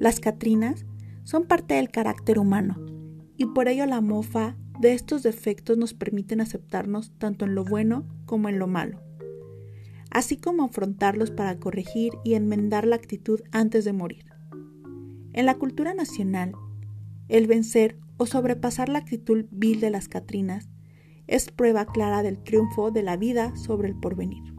Las Catrinas son parte del carácter humano y por ello la mofa de estos defectos nos permiten aceptarnos tanto en lo bueno como en lo malo, así como afrontarlos para corregir y enmendar la actitud antes de morir. En la cultura nacional, el vencer o sobrepasar la actitud vil de las Catrinas es prueba clara del triunfo de la vida sobre el porvenir.